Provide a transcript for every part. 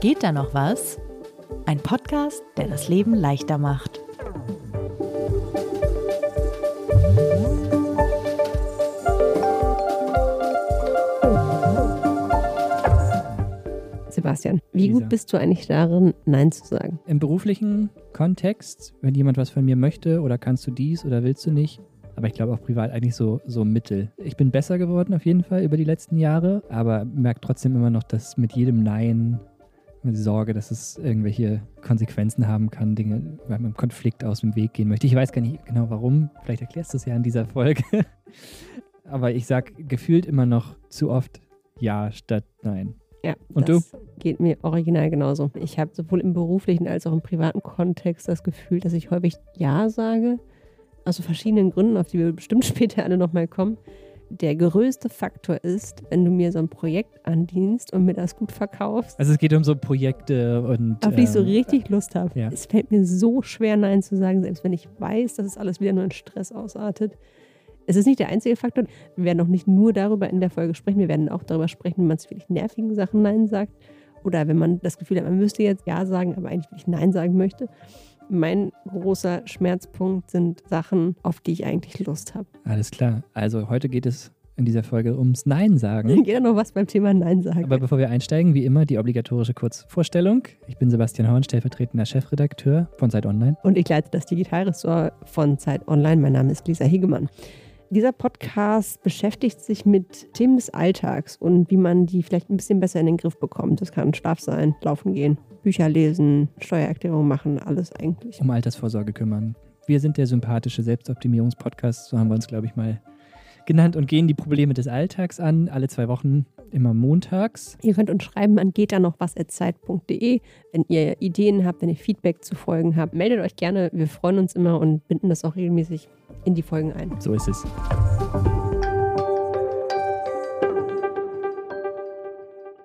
Geht da noch was? Ein Podcast, der das Leben leichter macht. Sebastian, wie Lisa. gut bist du eigentlich darin, Nein zu sagen? Im beruflichen Kontext, wenn jemand was von mir möchte oder kannst du dies oder willst du nicht. Aber ich glaube auch privat eigentlich so, so mittel. Ich bin besser geworden auf jeden Fall über die letzten Jahre, aber merke trotzdem immer noch, dass mit jedem Nein Sorge, dass es irgendwelche Konsequenzen haben kann, Dinge, weil man im Konflikt aus dem Weg gehen möchte. Ich weiß gar nicht genau warum, vielleicht erklärst du es ja in dieser Folge. aber ich sage gefühlt immer noch zu oft Ja statt Nein. Ja, Und das geht mir original genauso. Ich habe sowohl im beruflichen als auch im privaten Kontext das Gefühl, dass ich häufig Ja sage, aus verschiedenen Gründen, auf die wir bestimmt später alle nochmal kommen. Der größte Faktor ist, wenn du mir so ein Projekt andienst und mir das gut verkaufst, Also es geht um so Projekte und auf die ich so ähm, richtig Lust habe. ja. Es fällt mir so schwer, Nein zu sagen, selbst wenn ich weiß, dass es alles wieder nur in Stress ausartet. Es ist nicht der einzige Faktor. Wir werden auch nicht nur darüber in der Folge sprechen. Wir werden auch darüber sprechen, wie man zu wirklich nervigen Sachen Nein sagt. Oder wenn man das Gefühl hat, man müsste jetzt Ja sagen, aber eigentlich wirklich Nein sagen möchte. Mein großer Schmerzpunkt sind Sachen, auf die ich eigentlich Lust habe. Alles klar. Also heute geht es in dieser Folge ums Nein sagen. Geht da noch was beim Thema Nein sagen? Aber bevor wir einsteigen, wie immer die obligatorische Kurzvorstellung. Ich bin Sebastian Horn, stellvertretender Chefredakteur von Zeit Online. und ich leite das Digitalressort von Zeit Online. Mein Name ist Lisa Hegemann. Dieser Podcast beschäftigt sich mit Themen des Alltags und wie man die vielleicht ein bisschen besser in den Griff bekommt. Das kann Schlaf sein, Laufen gehen, Bücher lesen, Steuererklärung machen, alles eigentlich. Um Altersvorsorge kümmern. Wir sind der sympathische Selbstoptimierungspodcast, so haben wir uns, glaube ich, mal genannt und gehen die Probleme des Alltags an, alle zwei Wochen, immer montags. Ihr könnt uns schreiben an geht da noch was zeit.de. Wenn ihr Ideen habt, wenn ihr Feedback zu Folgen habt, meldet euch gerne. Wir freuen uns immer und binden das auch regelmäßig in die Folgen ein. So ist es.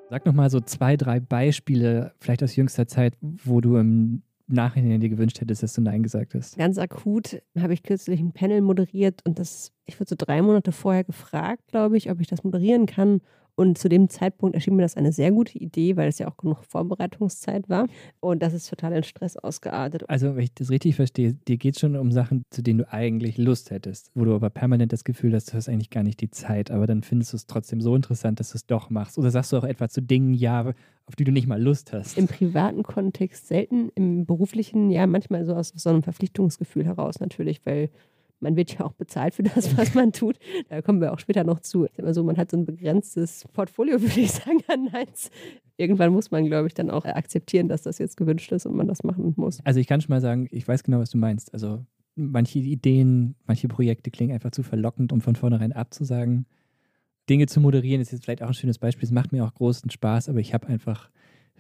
Sag noch mal so zwei, drei Beispiele, vielleicht aus jüngster Zeit, wo du im Nachhinein dir gewünscht hättest, dass du Nein gesagt hast. Ganz akut habe ich kürzlich ein Panel moderiert und das, ich wurde so drei Monate vorher gefragt, glaube ich, ob ich das moderieren kann. Und zu dem Zeitpunkt erschien mir das eine sehr gute Idee, weil es ja auch genug Vorbereitungszeit war. Und das ist total in Stress ausgeartet. Also, wenn ich das richtig verstehe, dir geht es schon um Sachen, zu denen du eigentlich Lust hättest, wo du aber permanent das Gefühl hast, du hast eigentlich gar nicht die Zeit, aber dann findest du es trotzdem so interessant, dass du es doch machst. Oder sagst du auch etwa zu Dingen ja, auf die du nicht mal Lust hast? Im privaten Kontext selten, im beruflichen ja manchmal so aus so einem Verpflichtungsgefühl heraus natürlich, weil man wird ja auch bezahlt für das, was man tut. Da kommen wir auch später noch zu. Sag mal so, man hat so ein begrenztes Portfolio, würde ich sagen, an Neins. Irgendwann muss man, glaube ich, dann auch akzeptieren, dass das jetzt gewünscht ist und man das machen muss. Also, ich kann schon mal sagen, ich weiß genau, was du meinst. Also, manche Ideen, manche Projekte klingen einfach zu verlockend, um von vornherein abzusagen. Dinge zu moderieren ist jetzt vielleicht auch ein schönes Beispiel. Es macht mir auch großen Spaß, aber ich habe einfach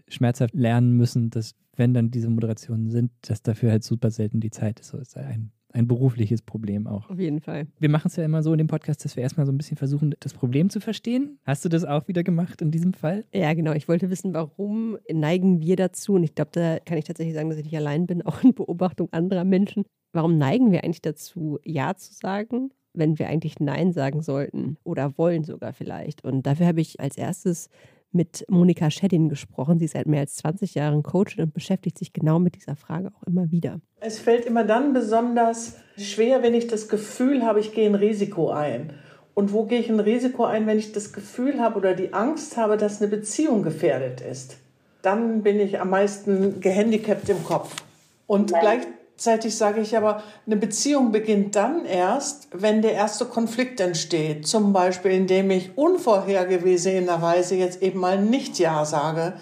schmerzhaft lernen müssen, dass, wenn dann diese Moderationen sind, dass dafür halt super selten die Zeit ist. So ist ein, ein berufliches Problem auch. Auf jeden Fall. Wir machen es ja immer so in dem Podcast, dass wir erstmal so ein bisschen versuchen, das Problem zu verstehen. Hast du das auch wieder gemacht in diesem Fall? Ja, genau. Ich wollte wissen, warum neigen wir dazu? Und ich glaube, da kann ich tatsächlich sagen, dass ich nicht allein bin, auch in Beobachtung anderer Menschen. Warum neigen wir eigentlich dazu, Ja zu sagen, wenn wir eigentlich Nein sagen sollten oder wollen sogar vielleicht? Und dafür habe ich als erstes mit Monika Scheddin gesprochen. Sie ist seit mehr als 20 Jahren Coach und beschäftigt sich genau mit dieser Frage auch immer wieder. Es fällt immer dann besonders schwer, wenn ich das Gefühl habe, ich gehe ein Risiko ein. Und wo gehe ich ein Risiko ein, wenn ich das Gefühl habe oder die Angst habe, dass eine Beziehung gefährdet ist? Dann bin ich am meisten gehandicapt im Kopf. Und gleichzeitig sage ich aber, eine Beziehung beginnt dann erst, wenn der erste Konflikt entsteht. Zum Beispiel, indem ich unvorhergesehenerweise jetzt eben mal nicht Ja sage,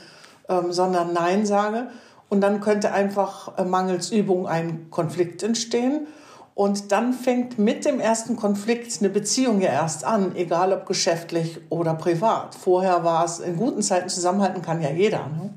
ähm, sondern Nein sage. Und dann könnte einfach äh, mangels Übung ein Konflikt entstehen. Und dann fängt mit dem ersten Konflikt eine Beziehung ja erst an, egal ob geschäftlich oder privat. Vorher war es in guten Zeiten zusammenhalten kann ja jeder. Ne?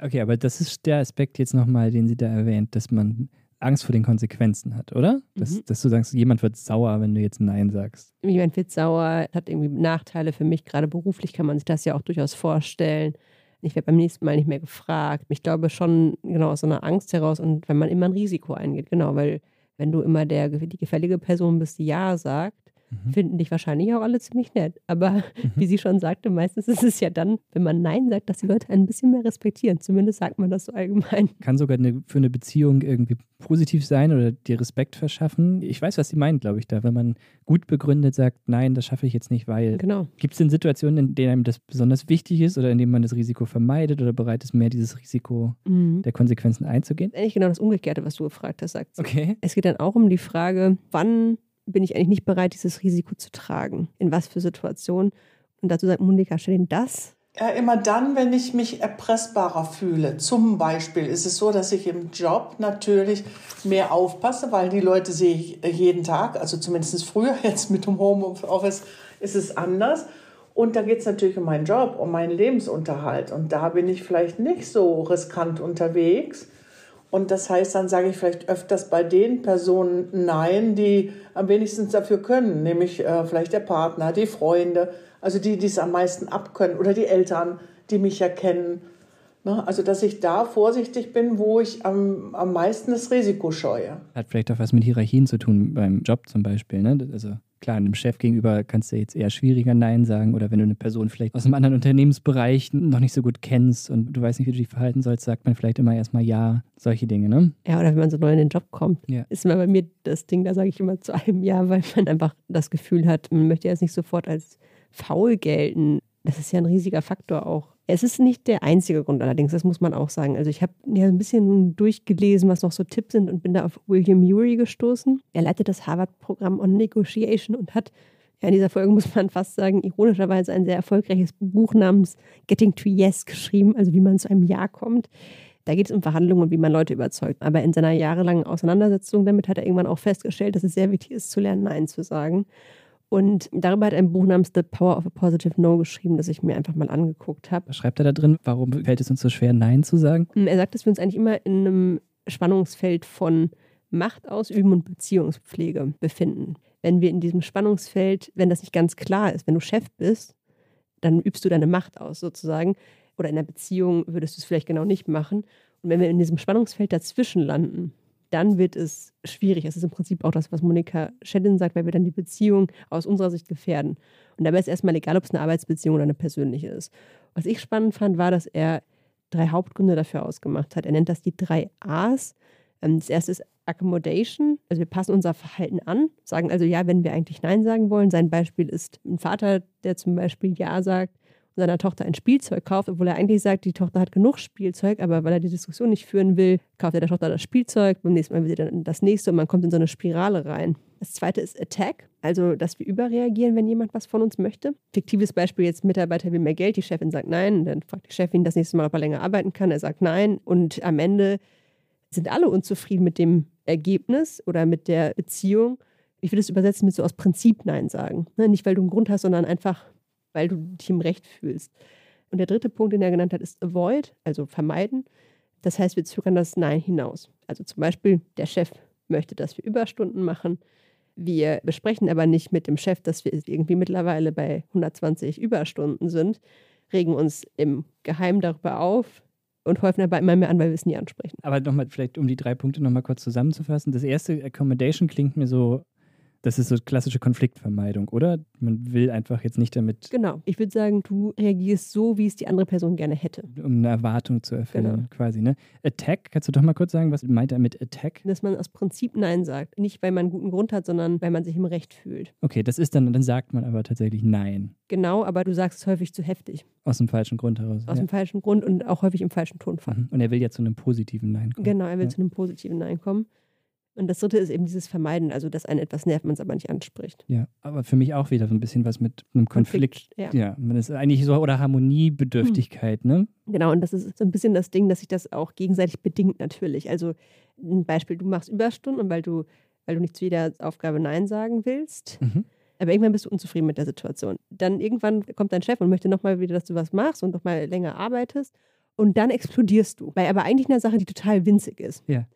Okay, aber das ist der Aspekt jetzt nochmal, den sie da erwähnt, dass man Angst vor den Konsequenzen hat, oder? Dass, Mhm. dass du sagst, jemand wird sauer, wenn du jetzt Nein sagst. Jemand wird sauer, hat irgendwie Nachteile für mich, gerade beruflich kann man sich das ja auch durchaus vorstellen. Ich werde beim nächsten Mal nicht mehr gefragt. Ich glaube schon genau aus so einer Angst heraus und wenn man immer ein Risiko eingeht, genau, weil wenn du immer der, die gefällige Person bist, die Ja sagt, mhm. finden dich wahrscheinlich auch alle ziemlich nett. Aber mhm. wie sie schon sagte, meistens ist es ja dann, wenn man Nein sagt, dass die Leute ein bisschen mehr respektieren. Zumindest sagt man das so allgemein. Kann sogar eine, für eine Beziehung irgendwie positiv sein oder dir Respekt verschaffen. Ich weiß, was sie meint, glaube ich, da, wenn man gut begründet sagt, nein, das schaffe ich jetzt nicht, weil. Genau. Gibt es denn Situationen, in denen einem das besonders wichtig ist oder in denen man das Risiko vermeidet oder bereit ist, mehr dieses Risiko mhm. der Konsequenzen einzugehen? Eigentlich genau das Umgekehrte, was du gefragt hast, sagt sie. Okay. Es geht dann auch um die Frage, wann bin ich eigentlich nicht bereit, dieses Risiko zu tragen? In was für Situationen? Und dazu sagt Monika, dir das ja, immer dann, wenn ich mich erpressbarer fühle. Zum Beispiel ist es so, dass ich im Job natürlich mehr aufpasse, weil die Leute sehe ich jeden Tag, also zumindest früher, jetzt mit dem Homeoffice ist es anders. Und da geht es natürlich um meinen Job, um meinen Lebensunterhalt. Und da bin ich vielleicht nicht so riskant unterwegs. Und das heißt, dann sage ich vielleicht öfters bei den Personen Nein, die am wenigsten dafür können, nämlich äh, vielleicht der Partner, die Freunde, also die, die es am meisten abkönnen oder die Eltern, die mich ja kennen. Ne? Also, dass ich da vorsichtig bin, wo ich am, am meisten das Risiko scheue. Hat vielleicht auch was mit Hierarchien zu tun, beim Job zum Beispiel. Ne? Also klar, einem Chef gegenüber kannst du jetzt eher schwieriger Nein sagen oder wenn du eine Person vielleicht aus einem anderen Unternehmensbereich noch nicht so gut kennst und du weißt nicht, wie du dich verhalten sollst, sagt man vielleicht immer erstmal Ja, solche Dinge, ne? Ja, oder wenn man so neu in den Job kommt, ja. ist immer bei mir das Ding, da sage ich immer zu einem Ja, weil man einfach das Gefühl hat, man möchte jetzt nicht sofort als faul gelten. Das ist ja ein riesiger Faktor auch. Es ist nicht der einzige Grund allerdings, das muss man auch sagen. Also ich habe ja ein bisschen durchgelesen, was noch so Tipps sind und bin da auf William Ury gestoßen. Er leitet das Harvard-Programm on Negotiation und hat ja, in dieser Folge muss man fast sagen, ironischerweise ein sehr erfolgreiches Buch namens Getting to Yes geschrieben, also wie man zu einem Ja kommt. Da geht es um Verhandlungen und wie man Leute überzeugt. Aber in seiner jahrelangen Auseinandersetzung damit hat er irgendwann auch festgestellt, dass es sehr wichtig ist, zu lernen, Nein zu sagen. Und darüber hat ein Buch namens The Power of a Positive No geschrieben, das ich mir einfach mal angeguckt habe. Was schreibt er da drin? Warum fällt es uns so schwer, Nein zu sagen? Hm, er sagt, dass wir uns eigentlich immer in einem Spannungsfeld von Macht ausüben und Beziehungspflege befinden. Wenn wir in diesem Spannungsfeld, wenn das nicht ganz klar ist, wenn du Chef bist, dann übst du deine Macht aus sozusagen. Oder in einer Beziehung würdest du es vielleicht genau nicht machen. Und wenn wir in diesem Spannungsfeld dazwischen landen, dann wird es schwierig. Es ist im Prinzip auch das, was Monika Schellin sagt, weil wir dann die Beziehung aus unserer Sicht gefährden. Und dabei ist erstmal egal, ob es eine Arbeitsbeziehung oder eine persönliche ist. Was ich spannend fand, war, dass er drei Hauptgründe dafür ausgemacht hat. Er nennt das die drei A's. Ähm, das erste ist Accommodation, also wir passen unser Verhalten an, sagen also ja, wenn wir eigentlich Nein sagen wollen. Sein Beispiel ist ein Vater, der zum Beispiel Ja sagt, seiner Tochter ein Spielzeug kauft, obwohl er eigentlich sagt, die Tochter hat genug Spielzeug, aber weil er die Diskussion nicht führen will, kauft er der Tochter das Spielzeug, beim nächsten Mal will sie dann das nächste und man kommt in so eine Spirale rein. Das zweite ist Attack, also dass wir überreagieren, wenn jemand was von uns möchte. Fiktives Beispiel jetzt, Mitarbeiter will mehr Geld, die Chefin sagt nein, dann fragt die Chefin das nächste Mal, ob er länger arbeiten kann, er sagt nein und am Ende sind alle unzufrieden mit dem Ergebnis oder mit der Beziehung. Ich würde es übersetzen mit so aus Prinzip Nein sagen. Ne, nicht, weil du einen Grund hast, sondern einfach, weil du dich im Recht fühlst. Und der dritte Punkt, den er genannt hat, ist avoid, also vermeiden. Das heißt, wir zögern das Nein hinaus. Also zum Beispiel, der Chef möchte, dass wir Überstunden machen. Wir besprechen aber nicht mit dem Chef, dass wir irgendwie mittlerweile bei 120 Überstunden sind, regen uns im Geheimen darüber auf und häufen dabei immer mehr an, weil wir es nie ansprechen. Aber nochmal, vielleicht um die drei Punkte nochmal kurz zusammenzufassen. Das erste, Accommodation, klingt mir so das ist so klassische Konfliktvermeidung, oder? Man will einfach jetzt nicht damit. Genau. Ich würde sagen, du reagierst so, wie es die andere Person gerne hätte. Um eine Erwartung zu erfüllen, genau. quasi. Ne? Attack, kannst du doch mal kurz sagen, was meint er mit Attack? Dass man aus Prinzip Nein sagt. Nicht, weil man einen guten Grund hat, sondern weil man sich im Recht fühlt. Okay, das ist dann, dann sagt man aber tatsächlich Nein. Genau, aber du sagst es häufig zu heftig. Aus dem falschen Grund heraus. Aus ja. dem falschen Grund und auch häufig im falschen Tonfall. Mhm. Und er will ja zu einem positiven Nein kommen. Genau, er will ja. zu einem positiven Nein kommen. Und das dritte ist eben dieses Vermeiden, also dass einen etwas nervt, man es aber nicht anspricht. Ja, aber für mich auch wieder so ein bisschen was mit einem Konflikt. Konflikt ja. ja, man ist eigentlich so, oder Harmoniebedürftigkeit, hm. ne? Genau, und das ist so ein bisschen das Ding, dass sich das auch gegenseitig bedingt natürlich. Also ein Beispiel, du machst Überstunden, weil du, weil du nicht zu jeder Aufgabe Nein sagen willst. Mhm. Aber irgendwann bist du unzufrieden mit der Situation. Dann irgendwann kommt dein Chef und möchte nochmal wieder, dass du was machst und nochmal länger arbeitest. Und dann explodierst du. Bei aber eigentlich einer Sache, die total winzig ist. Ja.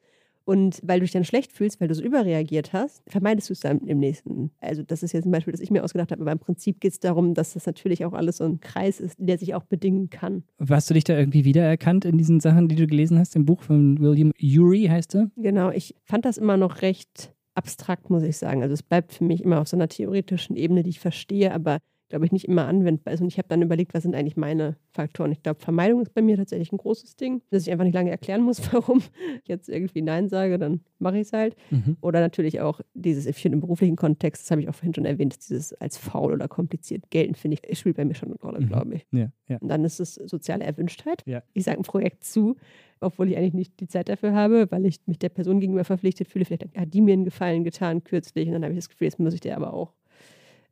Und weil du dich dann schlecht fühlst, weil du so überreagiert hast, vermeidest du es dann im nächsten. Also das ist jetzt ein Beispiel, das ich mir ausgedacht habe, aber im Prinzip geht es darum, dass das natürlich auch alles so ein Kreis ist, der sich auch bedingen kann. Hast du dich da irgendwie wiedererkannt in diesen Sachen, die du gelesen hast, im Buch von William Ury heißt er? Genau, ich fand das immer noch recht abstrakt, muss ich sagen. Also es bleibt für mich immer auf so einer theoretischen Ebene, die ich verstehe, aber glaube ich, nicht immer anwendbar ist. Und ich habe dann überlegt, was sind eigentlich meine Faktoren. Ich glaube, Vermeidung ist bei mir tatsächlich ein großes Ding, dass ich einfach nicht lange erklären muss, warum ich jetzt irgendwie Nein sage, dann mache ich es halt. Mhm. Oder natürlich auch dieses, ich finde im beruflichen Kontext, das habe ich auch vorhin schon erwähnt, dieses als faul oder kompliziert gelten, finde ich, spielt bei mir schon eine Rolle, mhm. glaube ich. Ja, ja. Und dann ist es soziale Erwünschtheit. Ja. Ich sage ein Projekt zu, obwohl ich eigentlich nicht die Zeit dafür habe, weil ich mich der Person gegenüber verpflichtet fühle. Vielleicht hat die mir einen Gefallen getan kürzlich und dann habe ich das Gefühl, jetzt muss ich dir aber auch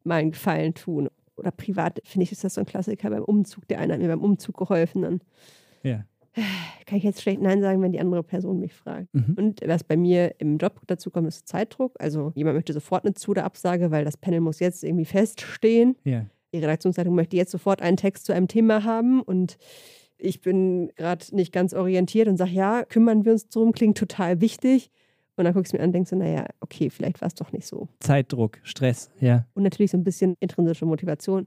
mal einen Gefallen tun oder privat, finde ich, ist das so ein Klassiker beim Umzug. Der eine hat mir beim Umzug geholfen. Dann ja. kann ich jetzt schlecht Nein sagen, wenn die andere Person mich fragt. Mhm. Und was bei mir im Job dazu kommt, ist Zeitdruck. Also jemand möchte sofort eine Zu- oder Absage, weil das Panel muss jetzt irgendwie feststehen. Ja. Die Redaktionsleitung möchte jetzt sofort einen Text zu einem Thema haben und ich bin gerade nicht ganz orientiert und sage, ja, kümmern wir uns drum, klingt total wichtig. Und dann guckst du mir an und denkst so, naja, okay, vielleicht war es doch nicht so. Zeitdruck, Stress, ja. Und natürlich so ein bisschen intrinsische Motivation.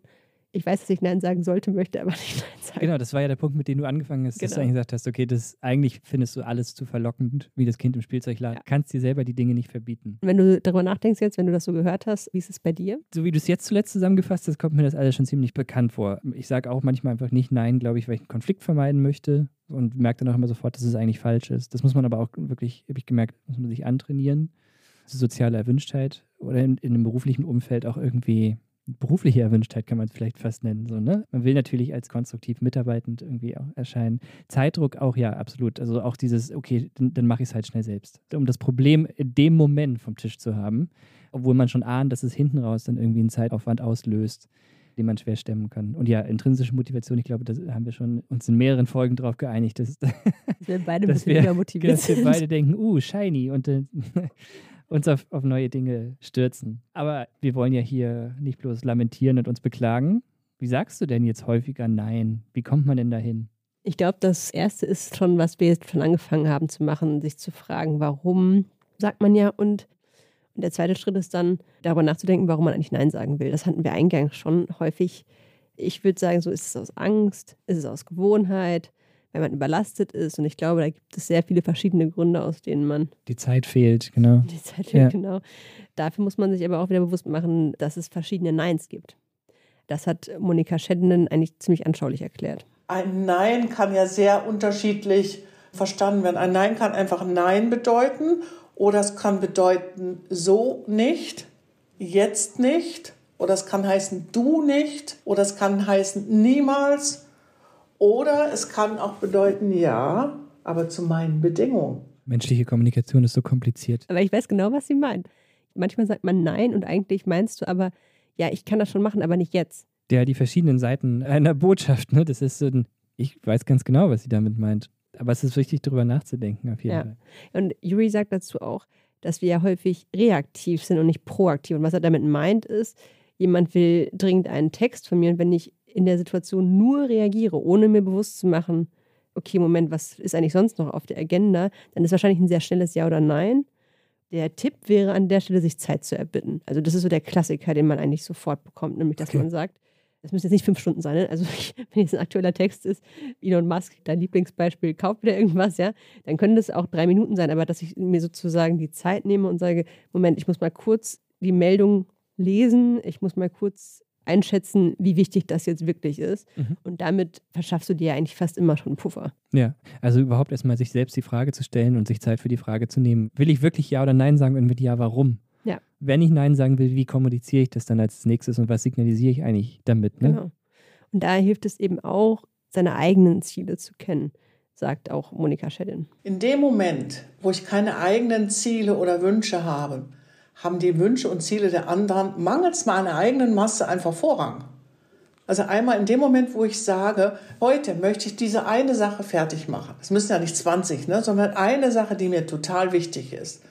Ich weiß, dass ich Nein sagen sollte, möchte aber nicht Nein sagen. Genau, das war ja der Punkt, mit dem du angefangen hast, genau. dass du genau. eigentlich gesagt hast, okay, das eigentlich findest du alles zu verlockend, wie das Kind im Spielzeugladen. Ja. Kannst dir selber die Dinge nicht verbieten. Wenn du darüber nachdenkst jetzt, wenn du das so gehört hast, wie ist es bei dir? So wie du es jetzt zuletzt zusammengefasst hast, kommt mir das alles schon ziemlich bekannt vor. Ich sage auch manchmal einfach nicht Nein, glaube ich, weil ich einen Konflikt vermeiden möchte und merke dann auch immer sofort, dass es eigentlich falsch ist. Das muss man aber auch wirklich, habe ich gemerkt, muss man sich antrainieren. Soziale Erwünschtheit oder in, in einem beruflichen Umfeld auch irgendwie berufliche Erwünschtheit kann man es vielleicht fast nennen. So, ne? Man will natürlich als konstruktiv mitarbeitend irgendwie auch erscheinen. Zeitdruck auch, ja, absolut. Also auch dieses, okay, dann, dann mache ich es halt schnell selbst. Um das Problem in dem Moment vom Tisch zu haben, obwohl man schon ahnt, dass es hinten raus dann irgendwie einen Zeitaufwand auslöst den man schwer stemmen kann. Und ja, intrinsische Motivation, ich glaube, da haben wir schon uns in mehreren Folgen darauf geeinigt, dass, dass wir beide ein bisschen wir, motiviert dass wir beide denken, uh, shiny und äh, uns auf, auf neue Dinge stürzen. Aber wir wollen ja hier nicht bloß lamentieren und uns beklagen. Wie sagst du denn jetzt häufiger Nein? Wie kommt man denn dahin? Ich glaube, das Erste ist schon, was wir jetzt schon angefangen haben zu machen, sich zu fragen, warum sagt man ja und und der zweite Schritt ist dann, darüber nachzudenken, warum man eigentlich Nein sagen will. Das hatten wir eingangs schon häufig. Ich würde sagen, so ist es aus Angst, ist es aus Gewohnheit, wenn man überlastet ist. Und ich glaube, da gibt es sehr viele verschiedene Gründe, aus denen man. Die Zeit fehlt, genau. Die Zeit fehlt, ja. genau. Dafür muss man sich aber auch wieder bewusst machen, dass es verschiedene Neins gibt. Das hat Monika Scheddenen eigentlich ziemlich anschaulich erklärt. Ein Nein kann ja sehr unterschiedlich verstanden werden. Ein Nein kann einfach Nein bedeuten oder es kann bedeuten so nicht, jetzt nicht. Oder es kann heißen du nicht. Oder es kann heißen niemals. Oder es kann auch bedeuten ja, aber zu meinen Bedingungen. Menschliche Kommunikation ist so kompliziert. Aber ich weiß genau, was sie meint. Manchmal sagt man nein und eigentlich meinst du aber, ja, ich kann das schon machen, aber nicht jetzt. Ja, die verschiedenen Seiten einer Botschaft, ne? Das ist so ein, ich weiß ganz genau, was sie damit meint. Aber es ist wichtig, darüber nachzudenken, auf jeden ja. Fall. Und Yuri sagt dazu auch, dass wir ja häufig reaktiv sind und nicht proaktiv. Und was er damit meint, ist, jemand will dringend einen Text von mir und wenn ich in der Situation nur reagiere, ohne mir bewusst zu machen, okay, Moment, was ist eigentlich sonst noch auf der Agenda, dann ist wahrscheinlich ein sehr schnelles Ja oder Nein. Der Tipp wäre an der Stelle, sich Zeit zu erbitten. Also das ist so der Klassiker, den man eigentlich sofort bekommt, nämlich dass okay. man sagt, das müssen jetzt nicht fünf Stunden sein. Ne? Also wenn jetzt ein aktueller Text ist, Elon Musk, dein Lieblingsbeispiel, kauft wieder irgendwas, ja, dann können das auch drei Minuten sein, aber dass ich mir sozusagen die Zeit nehme und sage, Moment, ich muss mal kurz die Meldung lesen, ich muss mal kurz einschätzen, wie wichtig das jetzt wirklich ist. Mhm. Und damit verschaffst du dir ja eigentlich fast immer schon einen Puffer. Ja, also überhaupt erstmal sich selbst die Frage zu stellen und sich Zeit für die Frage zu nehmen, will ich wirklich Ja oder Nein sagen und mit Ja, warum? Ja. Wenn ich Nein sagen will, wie kommuniziere ich das dann als nächstes und was signalisiere ich eigentlich damit? Ne? Genau. Und da hilft es eben auch, seine eigenen Ziele zu kennen, sagt auch Monika Scheddin. In dem Moment, wo ich keine eigenen Ziele oder Wünsche habe, haben die Wünsche und Ziele der anderen mangels meiner eigenen Masse einfach Vorrang. Also einmal in dem Moment, wo ich sage, heute möchte ich diese eine Sache fertig machen. Es müssen ja nicht 20, ne, sondern eine Sache, die mir total wichtig ist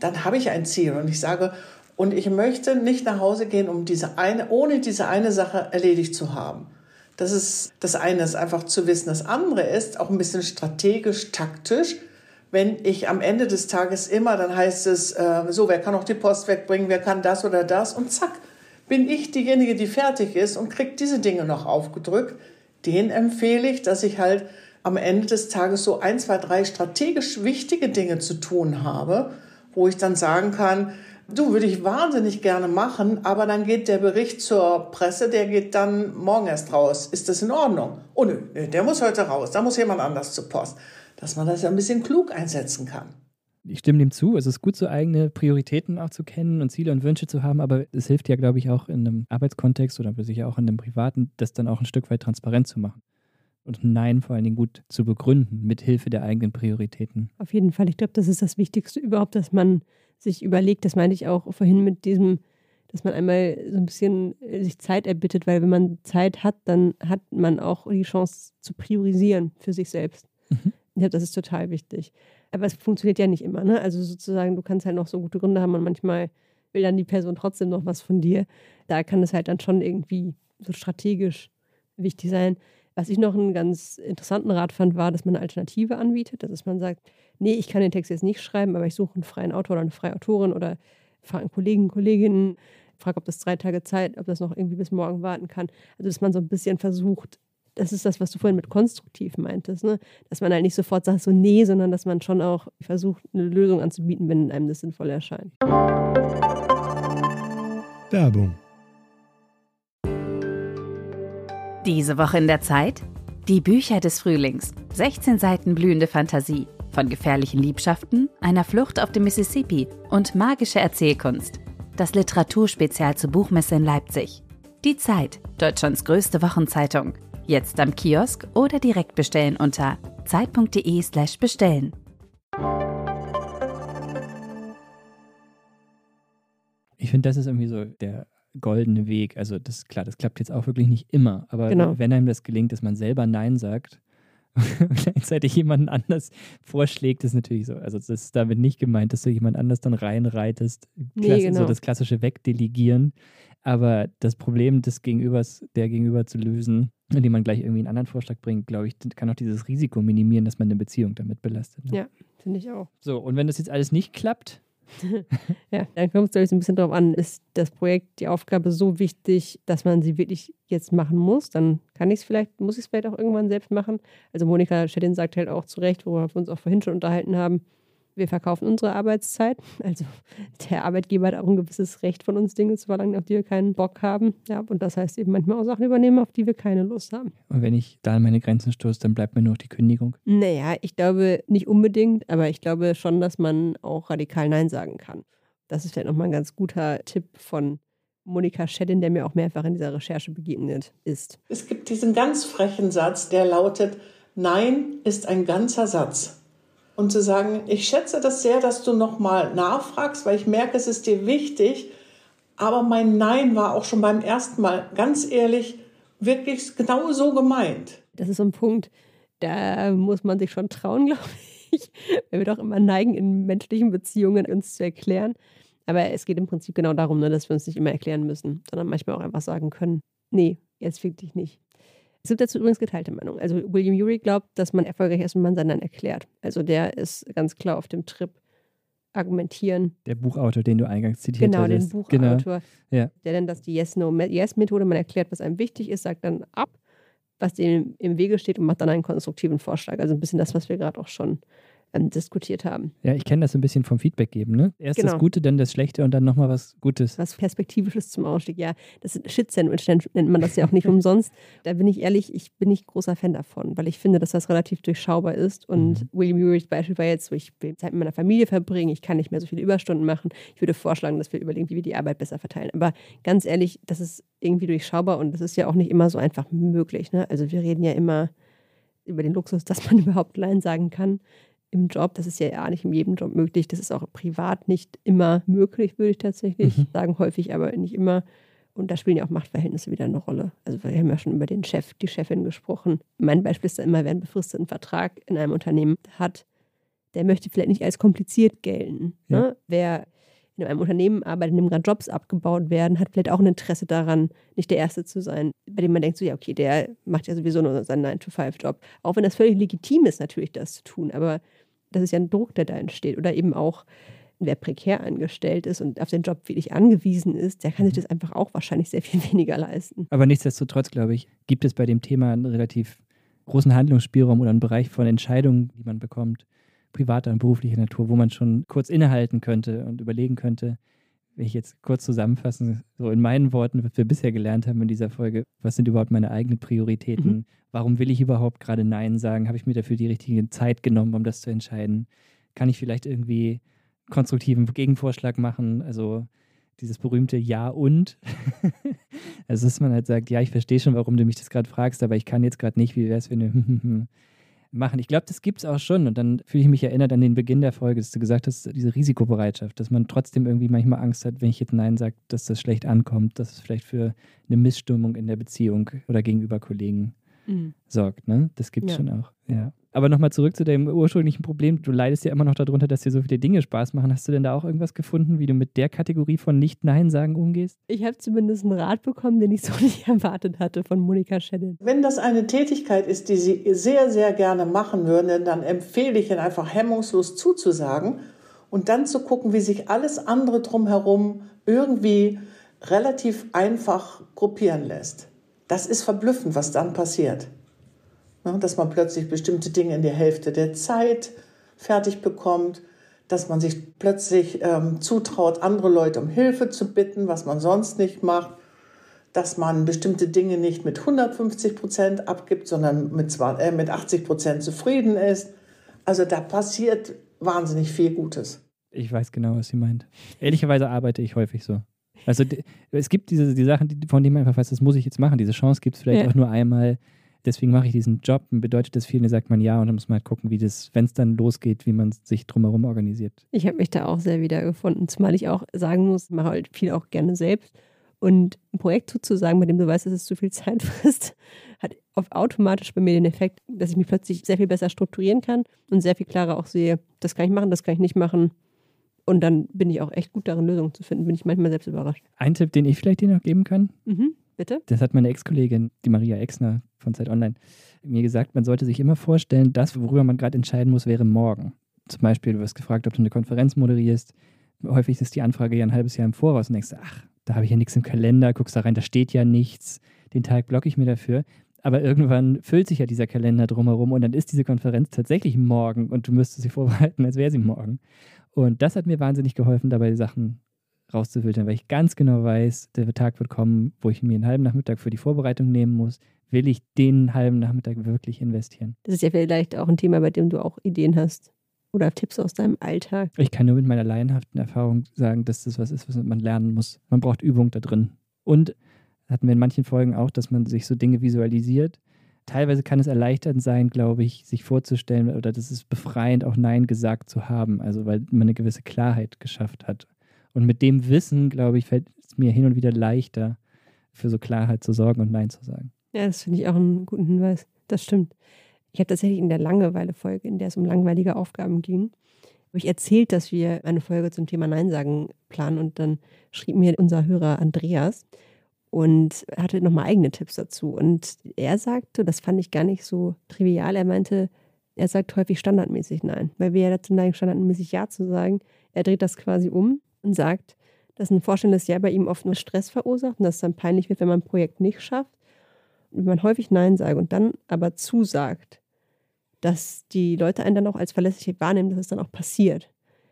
dann habe ich ein Ziel und ich sage, und ich möchte nicht nach Hause gehen, um diese eine, ohne diese eine Sache erledigt zu haben. Das ist das eine, ist einfach zu wissen. Das andere ist auch ein bisschen strategisch, taktisch. Wenn ich am Ende des Tages immer, dann heißt es, äh, so, wer kann auch die Post wegbringen, wer kann das oder das und zack, bin ich diejenige, die fertig ist und kriegt diese Dinge noch aufgedrückt. Den empfehle ich, dass ich halt am Ende des Tages so ein, zwei, drei strategisch wichtige Dinge zu tun habe wo ich dann sagen kann, du würde ich wahnsinnig gerne machen, aber dann geht der Bericht zur Presse, der geht dann morgen erst raus. Ist das in Ordnung? Oh nö, der muss heute raus, da muss jemand anders zur Post. Dass man das ja ein bisschen klug einsetzen kann. Ich stimme dem zu. Es ist gut, so eigene Prioritäten auch zu kennen und Ziele und Wünsche zu haben, aber es hilft ja, glaube ich, auch in einem Arbeitskontext oder sicher auch in einem privaten, das dann auch ein Stück weit transparent zu machen und Nein vor allen Dingen gut zu begründen, mit Hilfe der eigenen Prioritäten. Auf jeden Fall. Ich glaube, das ist das Wichtigste überhaupt, dass man sich überlegt, das meinte ich auch vorhin mit diesem, dass man einmal so ein bisschen äh, sich Zeit erbittet, weil wenn man Zeit hat, dann hat man auch die Chance zu priorisieren für sich selbst. Mhm. Glaube, das ist total wichtig. Aber es funktioniert ja nicht immer. Ne? Also sozusagen, du kannst halt noch so gute Gründe haben und manchmal will dann die Person trotzdem noch was von dir. Da kann es halt dann schon irgendwie so strategisch wichtig sein. Was ich noch einen ganz interessanten Rat fand, war, dass man eine Alternative anbietet. Dass man sagt, nee, ich kann den Text jetzt nicht schreiben, aber ich suche einen freien Autor oder eine freie Autorin oder frage einen Kollegen, Kolleginnen, frage, ob das drei Tage Zeit, ob das noch irgendwie bis morgen warten kann. Also, dass man so ein bisschen versucht, das ist das, was du vorhin mit konstruktiv meintest, ne? dass man halt nicht sofort sagt, so nee, sondern dass man schon auch versucht, eine Lösung anzubieten, wenn einem das sinnvoll erscheint. Werbung Diese Woche in der Zeit? Die Bücher des Frühlings. 16 Seiten blühende Fantasie. Von gefährlichen Liebschaften, einer Flucht auf dem Mississippi und magische Erzählkunst. Das Literaturspezial zur Buchmesse in Leipzig. Die Zeit, Deutschlands größte Wochenzeitung. Jetzt am Kiosk oder direkt bestellen unter zeit.de/slash bestellen. Ich finde, das ist irgendwie so der goldene Weg. Also das klar, das klappt jetzt auch wirklich nicht immer, aber genau. wenn einem das gelingt, dass man selber Nein sagt und gleichzeitig jemanden anders vorschlägt, ist natürlich so. Also das ist damit nicht gemeint, dass du jemand anders dann reinreitest. Nee, genau. So das klassische Wegdelegieren. Aber das Problem des Gegenübers, der Gegenüber zu lösen, indem man gleich irgendwie einen anderen Vorschlag bringt, glaube ich, kann auch dieses Risiko minimieren, dass man eine Beziehung damit belastet. Ne? Ja, finde ich auch. So, und wenn das jetzt alles nicht klappt, ja, dann kommt es, glaube ich, so ein bisschen darauf an, ist das Projekt, die Aufgabe so wichtig, dass man sie wirklich jetzt machen muss, dann kann ich es vielleicht, muss ich es vielleicht auch irgendwann selbst machen. Also Monika Schedin sagt halt auch zu Recht, worüber wir uns auch vorhin schon unterhalten haben, wir verkaufen unsere Arbeitszeit. Also der Arbeitgeber hat auch ein gewisses Recht von uns, Dinge zu verlangen, auf die wir keinen Bock haben. Ja, und das heißt eben manchmal auch Sachen übernehmen, auf die wir keine Lust haben. Und wenn ich da an meine Grenzen stoße, dann bleibt mir nur noch die Kündigung? Naja, ich glaube nicht unbedingt, aber ich glaube schon, dass man auch radikal Nein sagen kann. Das ist vielleicht nochmal ein ganz guter Tipp von Monika Schedin, der mir auch mehrfach in dieser Recherche begegnet ist. Es gibt diesen ganz frechen Satz, der lautet, Nein ist ein ganzer Satz und zu sagen, ich schätze das sehr, dass du nochmal nachfragst, weil ich merke, es ist dir wichtig. Aber mein Nein war auch schon beim ersten Mal, ganz ehrlich, wirklich genau so gemeint. Das ist so ein Punkt, da muss man sich schon trauen, glaube ich, weil wir doch immer neigen, in menschlichen Beziehungen uns zu erklären. Aber es geht im Prinzip genau darum, ne, dass wir uns nicht immer erklären müssen, sondern manchmal auch einfach sagen können, nee, jetzt fick dich nicht. Es gibt dazu übrigens geteilte Meinungen. Also William Ury glaubt, dass man erfolgreich ist, wenn man seinen erklärt. Also der ist ganz klar auf dem Trip argumentieren. Der Buchautor, den du eingangs zitiert genau, hattest. Genau, den Buchautor. Genau. Ja. Der nennt das die Yes-No-Yes-Methode. Man erklärt, was einem wichtig ist, sagt dann ab, was dem im Wege steht und macht dann einen konstruktiven Vorschlag. Also ein bisschen das, was wir gerade auch schon ähm, diskutiert haben. Ja, ich kenne das ein bisschen vom Feedback geben. Ne? Erst genau. das Gute, dann das Schlechte und dann nochmal was Gutes. Was Perspektivisches zum Ausstieg. Ja, das Shit-Sandwich nennt man das ja auch nicht umsonst. Da bin ich ehrlich, ich bin nicht großer Fan davon, weil ich finde, dass das relativ durchschaubar ist. Und mhm. William Urys Beispiel war jetzt so, ich will Zeit mit meiner Familie verbringen, ich kann nicht mehr so viele Überstunden machen. Ich würde vorschlagen, dass wir überlegen, wie wir die Arbeit besser verteilen. Aber ganz ehrlich, das ist irgendwie durchschaubar und das ist ja auch nicht immer so einfach möglich. Ne? Also wir reden ja immer über den Luxus, dass man überhaupt Nein sagen kann im Job. Das ist ja gar nicht in jedem Job möglich. Das ist auch privat nicht immer möglich, würde ich tatsächlich mhm. sagen. Häufig, aber nicht immer. Und da spielen ja auch Machtverhältnisse wieder eine Rolle. Also wir haben ja schon über den Chef, die Chefin gesprochen. Mein Beispiel ist da immer, wer einen befristeten Vertrag in einem Unternehmen hat, der möchte vielleicht nicht als kompliziert gelten. Ja. Ne? Wer in einem Unternehmen arbeitet, in dem gerade Jobs abgebaut werden, hat vielleicht auch ein Interesse daran, nicht der Erste zu sein, bei dem man denkt, so ja, okay, der macht ja sowieso nur seinen 9-to-5-Job. Auch wenn das völlig legitim ist, natürlich das zu tun. Aber das ist ja ein Druck, der da entsteht. Oder eben auch, wer prekär angestellt ist und auf den Job wirklich angewiesen ist, der kann sich mhm. das einfach auch wahrscheinlich sehr viel weniger leisten. Aber nichtsdestotrotz, glaube ich, gibt es bei dem Thema einen relativ großen Handlungsspielraum oder einen Bereich von Entscheidungen, die man bekommt, privater und beruflicher Natur, wo man schon kurz innehalten könnte und überlegen könnte, wenn ich jetzt kurz zusammenfassen, so in meinen Worten, was wir bisher gelernt haben in dieser Folge, was sind überhaupt meine eigenen Prioritäten? Mhm. Warum will ich überhaupt gerade Nein sagen? Habe ich mir dafür die richtige Zeit genommen, um das zu entscheiden? Kann ich vielleicht irgendwie konstruktiven Gegenvorschlag machen? Also dieses berühmte Ja und. also, dass man halt sagt, ja, ich verstehe schon, warum du mich das gerade fragst, aber ich kann jetzt gerade nicht, wie wäre es, wenn du machen. Ich glaube, das gibt es auch schon. Und dann fühle ich mich erinnert an den Beginn der Folge, dass du gesagt hast, diese Risikobereitschaft, dass man trotzdem irgendwie manchmal Angst hat, wenn ich jetzt Nein sage, dass das schlecht ankommt, dass es vielleicht für eine Missstimmung in der Beziehung oder gegenüber Kollegen mhm. sorgt. Ne? Das gibt es ja. schon auch. Ja. Aber nochmal zurück zu deinem ursprünglichen Problem. Du leidest ja immer noch darunter, dass dir so viele Dinge Spaß machen. Hast du denn da auch irgendwas gefunden, wie du mit der Kategorie von Nicht-Nein-Sagen umgehst? Ich habe zumindest einen Rat bekommen, den ich so nicht erwartet hatte von Monika Schellen. Wenn das eine Tätigkeit ist, die Sie sehr, sehr gerne machen würden, dann empfehle ich Ihnen einfach hemmungslos zuzusagen und dann zu gucken, wie sich alles andere drumherum irgendwie relativ einfach gruppieren lässt. Das ist verblüffend, was dann passiert. Ne, dass man plötzlich bestimmte Dinge in der Hälfte der Zeit fertig bekommt, dass man sich plötzlich ähm, zutraut, andere Leute um Hilfe zu bitten, was man sonst nicht macht, dass man bestimmte Dinge nicht mit 150 Prozent abgibt, sondern mit, äh, mit 80 Prozent zufrieden ist. Also da passiert wahnsinnig viel Gutes. Ich weiß genau, was sie meint. Ehrlicherweise arbeite ich häufig so. Also es gibt diese die Sachen, von denen man einfach weiß, das muss ich jetzt machen. Diese Chance gibt es vielleicht ja. auch nur einmal deswegen mache ich diesen Job. Bedeutet das viel? Und dann sagt man ja und dann muss man halt gucken, wie das, wenn es dann losgeht, wie man sich drumherum organisiert. Ich habe mich da auch sehr wiedergefunden, zumal ich auch sagen muss, ich mache halt viel auch gerne selbst. Und ein Projekt zuzusagen, bei dem du weißt, dass es zu viel Zeit frisst, hat auf automatisch bei mir den Effekt, dass ich mich plötzlich sehr viel besser strukturieren kann und sehr viel klarer auch sehe, das kann ich machen, das kann ich nicht machen. Und dann bin ich auch echt gut darin, Lösungen zu finden. Bin ich manchmal selbst überrascht. Ein Tipp, den ich vielleicht dir noch geben kann. Mhm. Bitte? Das hat meine Ex-Kollegin, die Maria Exner von Zeit Online, mir gesagt, man sollte sich immer vorstellen, das, worüber man gerade entscheiden muss, wäre morgen. Zum Beispiel, du wirst gefragt, ob du eine Konferenz moderierst. Häufig ist die Anfrage ja ein halbes Jahr im Voraus und denkst, ach, da habe ich ja nichts im Kalender, guckst da rein, da steht ja nichts. Den Tag blocke ich mir dafür. Aber irgendwann füllt sich ja dieser Kalender drumherum und dann ist diese Konferenz tatsächlich morgen und du müsstest sie vorbereiten, als wäre sie morgen. Und das hat mir wahnsinnig geholfen, dabei Sachen rauszufiltern, weil ich ganz genau weiß, der Tag wird kommen, wo ich mir einen halben Nachmittag für die Vorbereitung nehmen muss. Will ich den halben Nachmittag wirklich investieren? Das ist ja vielleicht auch ein Thema, bei dem du auch Ideen hast oder Tipps aus deinem Alltag. Ich kann nur mit meiner laienhaften Erfahrung sagen, dass das was ist, was man lernen muss. Man braucht Übung da drin. Und hatten wir in manchen Folgen auch, dass man sich so Dinge visualisiert. Teilweise kann es erleichternd sein, glaube ich, sich vorzustellen oder das ist befreiend, auch Nein gesagt zu haben. Also weil man eine gewisse Klarheit geschafft hat. Und mit dem Wissen, glaube ich, fällt es mir hin und wieder leichter, für so Klarheit zu sorgen und Nein zu sagen. Ja, das finde ich auch einen guten Hinweis. Das stimmt. Ich habe tatsächlich in der Langeweile-Folge, in der es um langweilige Aufgaben ging, habe ich erzählt, dass wir eine Folge zum Thema Nein sagen planen und dann schrieb mir unser Hörer Andreas und hatte nochmal eigene Tipps dazu. Und er sagte, das fand ich gar nicht so trivial, er meinte, er sagt häufig standardmäßig Nein, weil wir ja dazu neigen, standardmäßig Ja zu sagen. Er dreht das quasi um und sagt, dass ein vorstellendes Jahr bei ihm oft nur Stress verursacht und dass es dann peinlich wird, wenn man ein Projekt nicht schafft. Und wenn man häufig Nein sagt und dann aber zusagt, dass die Leute einen dann auch als verlässlich wahrnehmen, dass es dann auch passiert.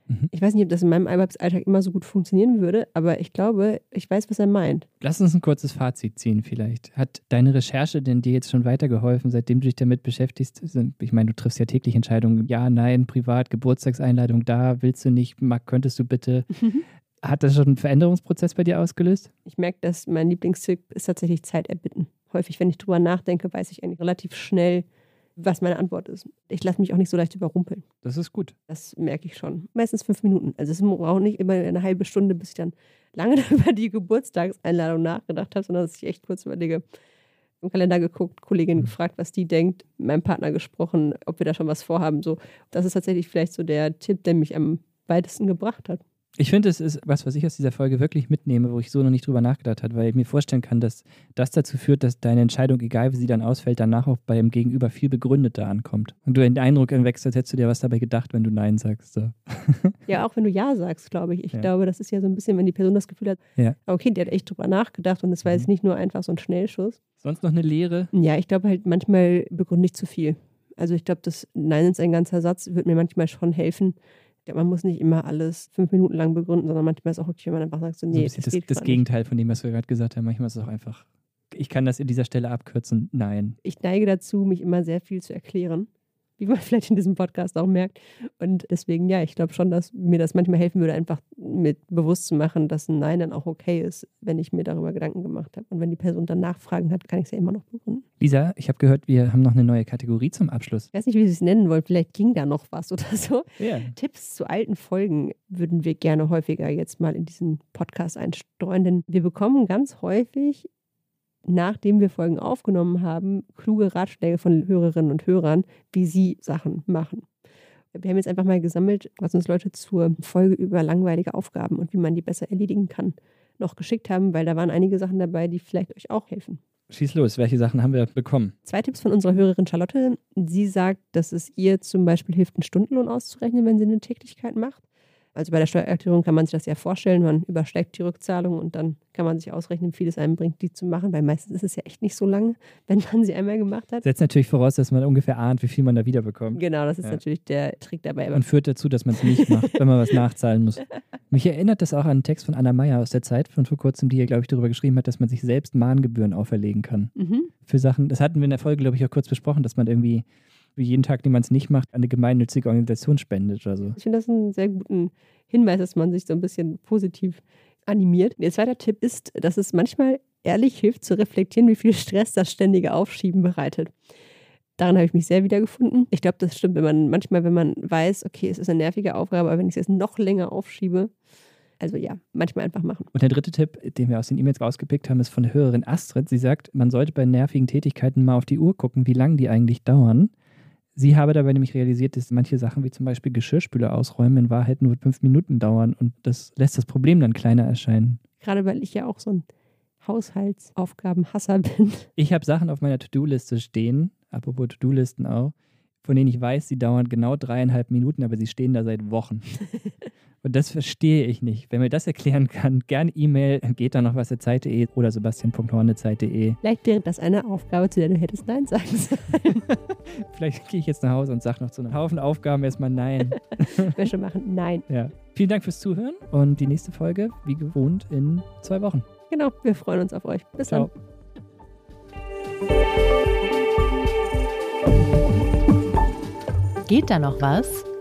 Mhm. Ich weiß nicht, ob das in meinem Arbeitsalltag immer so gut funktionieren würde, aber ich glaube, ich weiß, was er meint. Lass uns ein kurzes Fazit ziehen vielleicht. Hat deine Recherche denn dir jetzt schon weitergeholfen, seitdem du dich damit beschäftigst? Ich meine, du triffst ja täglich Entscheidungen. Ja, nein, privat, Geburtstagseinladung da, willst du nicht, mag, könntest du bitte. Hat das schon einen Veränderungsprozess bei dir ausgelöst? Ich merke, dass mein Lieblingstipp ist tatsächlich Zeit erbitten. Häufig, wenn ich drüber nachdenke, weiß ich eigentlich relativ schnell, was meine Antwort ist. Ich lasse mich auch nicht so leicht überrumpeln. Das ist gut. Das merke ich schon. Meistens fünf Minuten. Also es braucht nicht immer eine halbe Stunde, bis ich dann lange über die Geburtstagseinladung nachgedacht habe, sondern dass ich echt kurz überlege, im Kalender geguckt, Kollegin mhm. gefragt, was die denkt, meinem Partner gesprochen, ob wir da schon was vorhaben. So, das ist tatsächlich vielleicht so der Tipp, der mich am weitesten gebracht hat. Ich finde, es ist was, was ich aus dieser Folge wirklich mitnehme, wo ich so noch nicht drüber nachgedacht habe, weil ich mir vorstellen kann, dass das dazu führt, dass deine Entscheidung, egal wie sie dann ausfällt, danach auch beim Gegenüber viel begründeter ankommt. Und du den Eindruck erwächst, als hättest du dir was dabei gedacht, wenn du Nein sagst. So. Ja, auch wenn du Ja sagst, glaube ich. Ich ja. glaube, das ist ja so ein bisschen, wenn die Person das Gefühl hat, ja. okay, die hat echt drüber nachgedacht und es war jetzt mhm. nicht nur einfach so ein Schnellschuss. Sonst noch eine Lehre? Ja, ich glaube halt, manchmal begründe ich zu viel. Also ich glaube, das Nein ist ein ganzer Satz, wird mir manchmal schon helfen. Man muss nicht immer alles fünf Minuten lang begründen, sondern manchmal ist es auch okay, wenn man einfach sagt, so, nee, so das, das, das Gegenteil von dem, was wir gerade gesagt haben. Manchmal ist es auch einfach, ich kann das in dieser Stelle abkürzen, nein. Ich neige dazu, mich immer sehr viel zu erklären wie man vielleicht in diesem Podcast auch merkt. Und deswegen, ja, ich glaube schon, dass mir das manchmal helfen würde, einfach mit bewusst zu machen, dass ein Nein dann auch okay ist, wenn ich mir darüber Gedanken gemacht habe. Und wenn die Person dann Nachfragen hat, kann ich es ja immer noch begründen. Lisa, ich habe gehört, wir haben noch eine neue Kategorie zum Abschluss. Ich weiß nicht, wie Sie es nennen wollen. Vielleicht ging da noch was oder so. Yeah. Tipps zu alten Folgen würden wir gerne häufiger jetzt mal in diesen Podcast einstreuen, denn wir bekommen ganz häufig nachdem wir Folgen aufgenommen haben, kluge Ratschläge von Hörerinnen und Hörern, wie sie Sachen machen. Wir haben jetzt einfach mal gesammelt, was uns Leute zur Folge über langweilige Aufgaben und wie man die besser erledigen kann, noch geschickt haben, weil da waren einige Sachen dabei, die vielleicht euch auch helfen. Schieß los, welche Sachen haben wir bekommen? Zwei Tipps von unserer Hörerin Charlotte. Sie sagt, dass es ihr zum Beispiel hilft, einen Stundenlohn auszurechnen, wenn sie eine Tätigkeit macht. Also bei der Steuererklärung kann man sich das ja vorstellen, man übersteigt die Rückzahlung und dann kann man sich ausrechnen, wie viel es einem bringt, die zu machen, weil meistens ist es ja echt nicht so lange, wenn man sie einmal gemacht hat. Setzt natürlich voraus, dass man ungefähr ahnt, wie viel man da wiederbekommt. Genau, das ist ja. natürlich der Trick dabei. Und führt dazu, dass man es nicht macht, wenn man was nachzahlen muss. Mich erinnert das auch an einen Text von Anna Meyer aus der Zeit von vor kurzem, die hier, glaube ich, darüber geschrieben hat, dass man sich selbst Mahngebühren auferlegen kann. Mhm. Für Sachen, das hatten wir in der Folge, glaube ich, auch kurz besprochen, dass man irgendwie jeden Tag, den man es nicht macht, eine gemeinnützige Organisation spendet oder so. Ich finde das einen sehr guten Hinweis, dass man sich so ein bisschen positiv animiert. Der zweite Tipp ist, dass es manchmal ehrlich hilft zu reflektieren, wie viel Stress das ständige Aufschieben bereitet. Daran habe ich mich sehr wiedergefunden. Ich glaube, das stimmt, wenn man manchmal, wenn man weiß, okay, es ist eine nervige Aufgabe, aber wenn ich es jetzt noch länger aufschiebe, also ja, manchmal einfach machen. Und der dritte Tipp, den wir aus den E-Mails rausgepickt haben, ist von der Hörerin Astrid. Sie sagt, man sollte bei nervigen Tätigkeiten mal auf die Uhr gucken, wie lange die eigentlich dauern. Sie habe dabei nämlich realisiert, dass manche Sachen wie zum Beispiel Geschirrspüler ausräumen in Wahrheit nur fünf Minuten dauern und das lässt das Problem dann kleiner erscheinen. Gerade weil ich ja auch so ein Haushaltsaufgabenhasser bin. Ich habe Sachen auf meiner To-Do-Liste stehen, apropos To-Do-Listen auch, von denen ich weiß, sie dauern genau dreieinhalb Minuten, aber sie stehen da seit Wochen. Und das verstehe ich nicht. Wenn mir das erklären kann, gern E-Mail, geht da noch was der Zeit.de oder sebastian.horne.zeit.de. Vielleicht wäre das eine Aufgabe, zu der du hättest Nein sagen sollen. Vielleicht gehe ich jetzt nach Hause und sage noch zu einem Haufen Aufgaben erstmal Nein. Wäsche machen, Nein. Ja. Vielen Dank fürs Zuhören und die nächste Folge, wie gewohnt, in zwei Wochen. Genau, wir freuen uns auf euch. Bis Ciao. dann. Geht da noch was?